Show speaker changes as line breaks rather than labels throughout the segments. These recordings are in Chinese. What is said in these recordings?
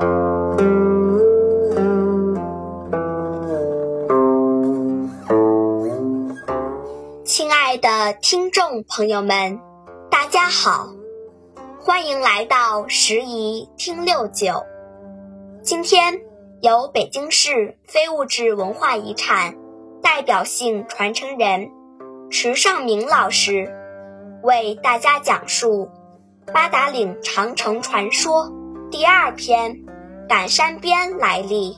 亲爱的听众朋友们，大家好，欢迎来到十宜听六九。今天由北京市非物质文化遗产代表性传承人池尚明老师为大家讲述《八达岭长城传说》第二篇《赶山边》来历。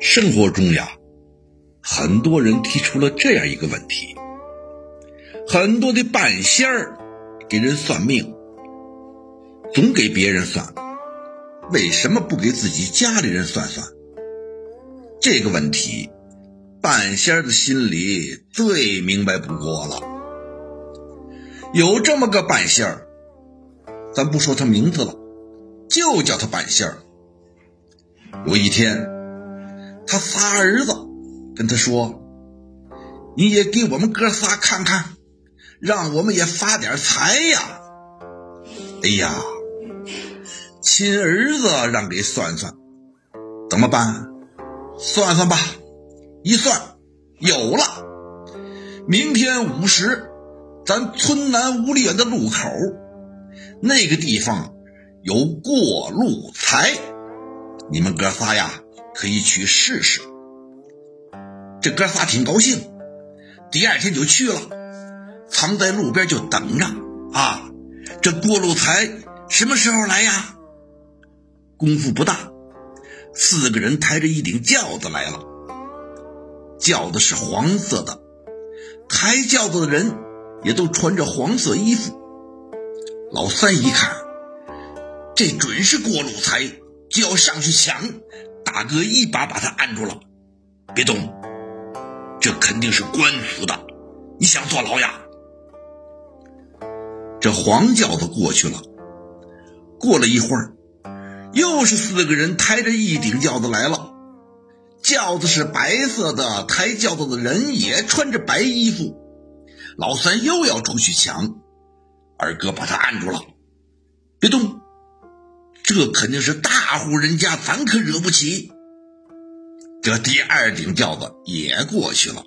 生活中呀。很多人提出了这样一个问题：很多的半仙儿给人算命，总给别人算，为什么不给自己家里人算算？这个问题，半仙儿的心里最明白不过了。有这么个半仙儿，咱不说他名字了，就叫他半仙儿。有一天，他仨儿子。跟他说：“你也给我们哥仨看看，让我们也发点财呀！”哎呀，亲儿子让给算算，怎么办？算算吧，一算有了。明天午时，咱村南五里远的路口，那个地方有过路财，你们哥仨呀，可以去试试。这哥仨挺高兴，第二天就去了，藏在路边就等着啊。这过路财什么时候来呀？功夫不大，四个人抬着一顶轿子来了。轿子是黄色的，抬轿子的人也都穿着黄色衣服。老三一看，这准是过路财，就要上去抢。大哥一把把他按住了，别动。这肯定是官府的，你想坐牢呀？这黄轿子过去了，过了一会儿，又是四个人抬着一顶轿子来了。轿子是白色的，抬轿子的人也穿着白衣服。老三又要出去抢，二哥把他按住了，别动，这肯定是大户人家，咱可惹不起。这第二顶轿子也过去了，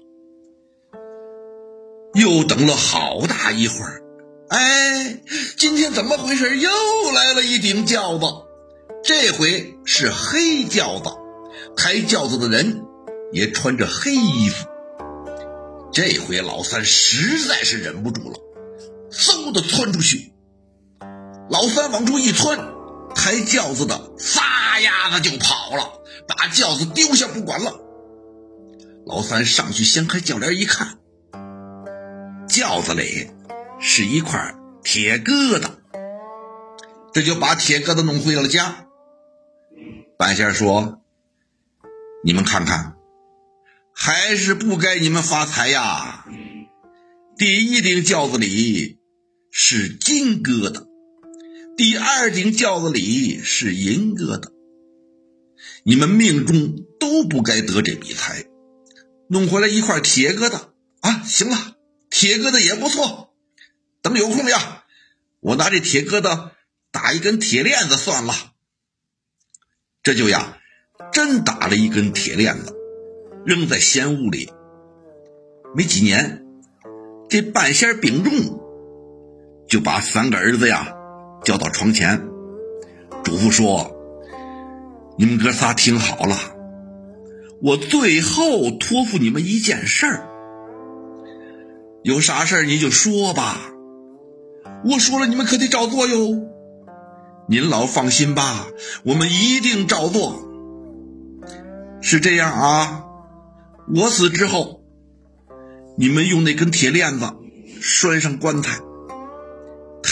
又等了好大一会儿，哎，今天怎么回事？又来了一顶轿子，这回是黑轿子，抬轿子的人也穿着黑衣服。这回老三实在是忍不住了，嗖的窜出去。老三往出一窜，抬轿子的撒丫子就跑了。把轿子丢下不管了，老三上去掀开轿帘一看，轿子里是一块铁疙瘩，这就把铁疙瘩弄回了家。半仙说：“你们看看，还是不该你们发财呀！第一顶轿子里是金疙瘩，第二顶轿子里是银疙瘩。”你们命中都不该得这笔财，弄回来一块铁疙瘩啊！行了，铁疙瘩也不错。等有空呀，我拿这铁疙瘩打一根铁链子算了。这就呀，真打了一根铁链子，扔在闲屋里。没几年，这半仙病重，就把三个儿子呀叫到床前，嘱咐说。你们哥仨听好了，我最后托付你们一件事儿，有啥事儿你就说吧，我说了你们可得照做哟。您老放心吧，我们一定照做。是这样啊，我死之后，你们用那根铁链子拴上棺材，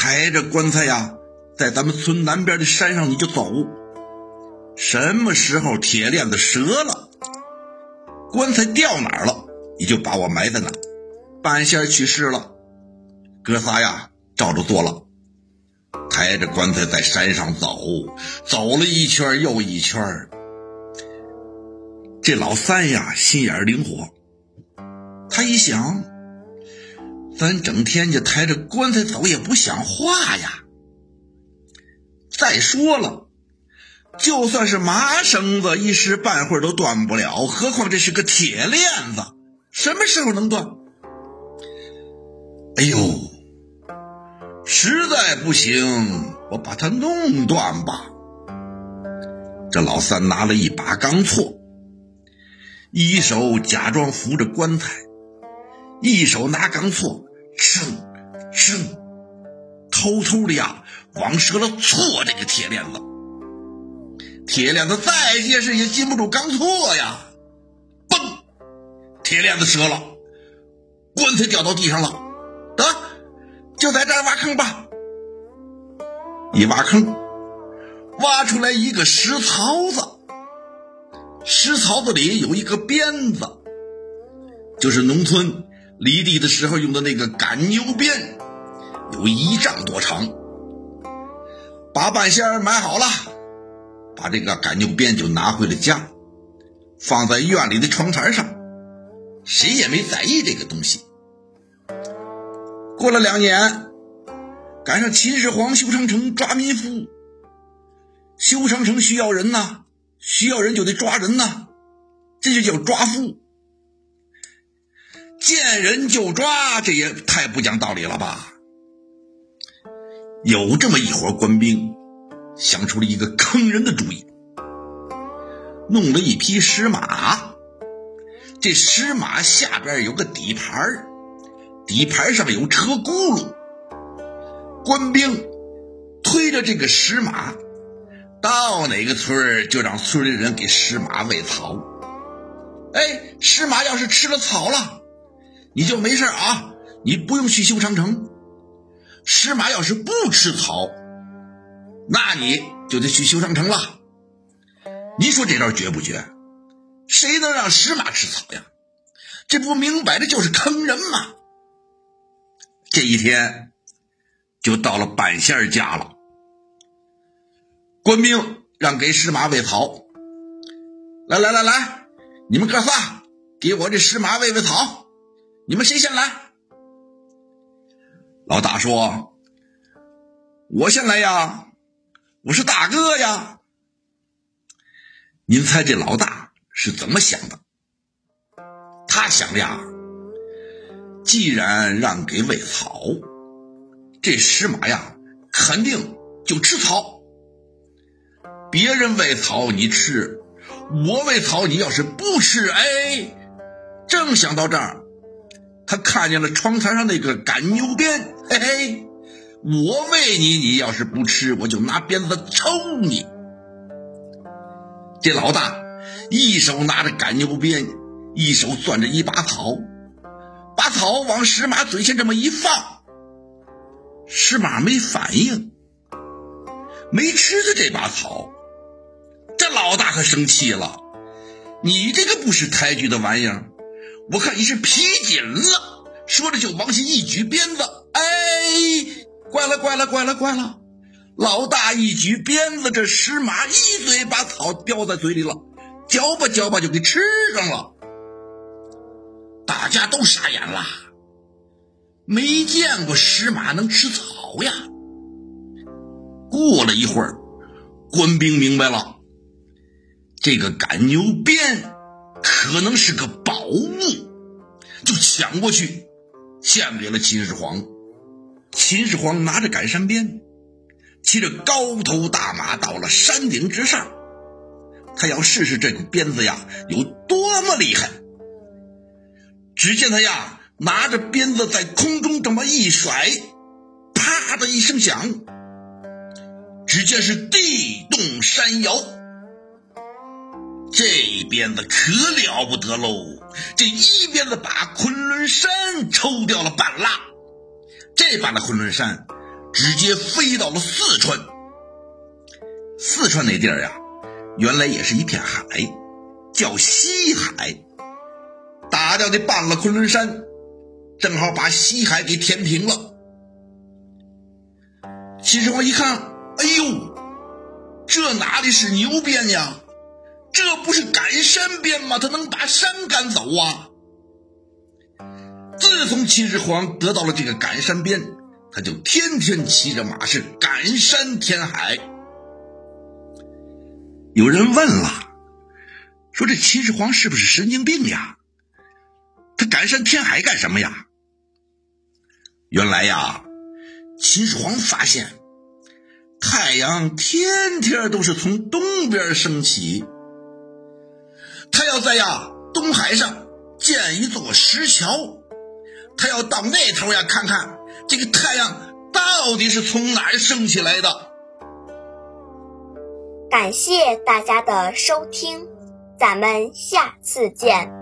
抬着棺材呀，在咱们村南边的山上你就走。什么时候铁链子折了，棺材掉哪儿了，你就把我埋在哪。半仙去世了，哥仨呀照着做了，抬着棺材在山上走，走了一圈又一圈。这老三呀心眼灵活，他一想，咱整天就抬着棺材走也不像话呀，再说了，就算是麻绳子，一时半会儿都断不了，何况这是个铁链子，什么时候能断？哎呦，实在不行，我把它弄断吧。这老三拿了一把钢锉，一手假装扶着棺材，一手拿钢锉，哧哧，偷偷的呀，往折了锉这个铁链子。铁链子再结实也禁不住钢锉呀！嘣，铁链子折了，棺材掉到地上了。得，就在这儿挖坑吧。一挖坑。挖出来一个石槽子，石槽子里有一个鞭子，就是农村犁地的时候用的那个赶牛鞭，有一丈多长。把半仙买好了，把这个赶牛鞭就拿回了家，放在院里的窗台上，谁也没在意这个东西。过了两年，赶上秦始皇修长城抓民夫。修长城需要人呐，需要人就得抓人呐，这就叫抓夫。见人就抓，这也太不讲道理了吧？有这么一伙官兵，想出了一个坑人的主意，弄了一匹石马，这石马下边有个底盘底盘上有车轱辘，官兵推着这个石马。到哪个村就让村里人给石马喂草。哎，石马要是吃了草了，你就没事啊，你不用去修长城。石马要是不吃草，那你就得去修长城了。你说这招绝不绝？谁能让石马吃草呀？这不明摆着就是坑人吗？这一天就到了半仙家了。官兵让给石马喂草，来来来来，你们哥仨给我这石马喂喂草，你们谁先来？老大说：“我先来呀，我是大哥呀。”您猜这老大是怎么想的？他想呀，既然让给喂草，这石马呀肯定就吃草。别人喂草你吃，我喂草你要是不吃，哎，正想到这儿，他看见了窗台上那个赶牛鞭，嘿嘿，我喂你，你要是不吃，我就拿鞭子抽你。这老大一手拿着赶牛鞭，一手攥着一把草，把草往石马嘴前这么一放，石马没反应，没吃他这把草。这老大可生气了，你这个不识抬举的玩意儿，我看你是皮紧了。说着就往下一举鞭子，哎，怪了怪了怪了怪了！老大一举鞭子，这石马一嘴把草叼在嘴里了，嚼吧嚼吧就给吃上了。大家都傻眼了，没见过石马能吃草呀。过了一会儿，官兵明白了。这个赶牛鞭可能是个宝物，就抢过去献给了秦始皇。秦始皇拿着赶山鞭，骑着高头大马到了山顶之上，他要试试这个鞭子呀有多么厉害。只见他呀拿着鞭子在空中这么一甩，啪的一声响，只见是地动山摇。这鞭子可了不得喽！这一鞭子把昆仑山抽掉了半拉，这把的昆仑山直接飞到了四川。四川那地儿呀，原来也是一片海，叫西海。打掉的半拉昆仑山，正好把西海给填平了。秦始皇一看，哎呦，这哪里是牛鞭呀？这不是赶山鞭吗？他能把山赶走啊！自从秦始皇得到了这个赶山鞭，他就天天骑着马是赶山填海，有人问了，说这秦始皇是不是神经病呀？他赶山填海干什么呀？原来呀，秦始皇发现太阳天天都是从东边升起，他要在呀东海上建一座石桥，他要到那头呀看看这个太阳到底是从哪儿升起来的。
感谢大家的收听，咱们下次见。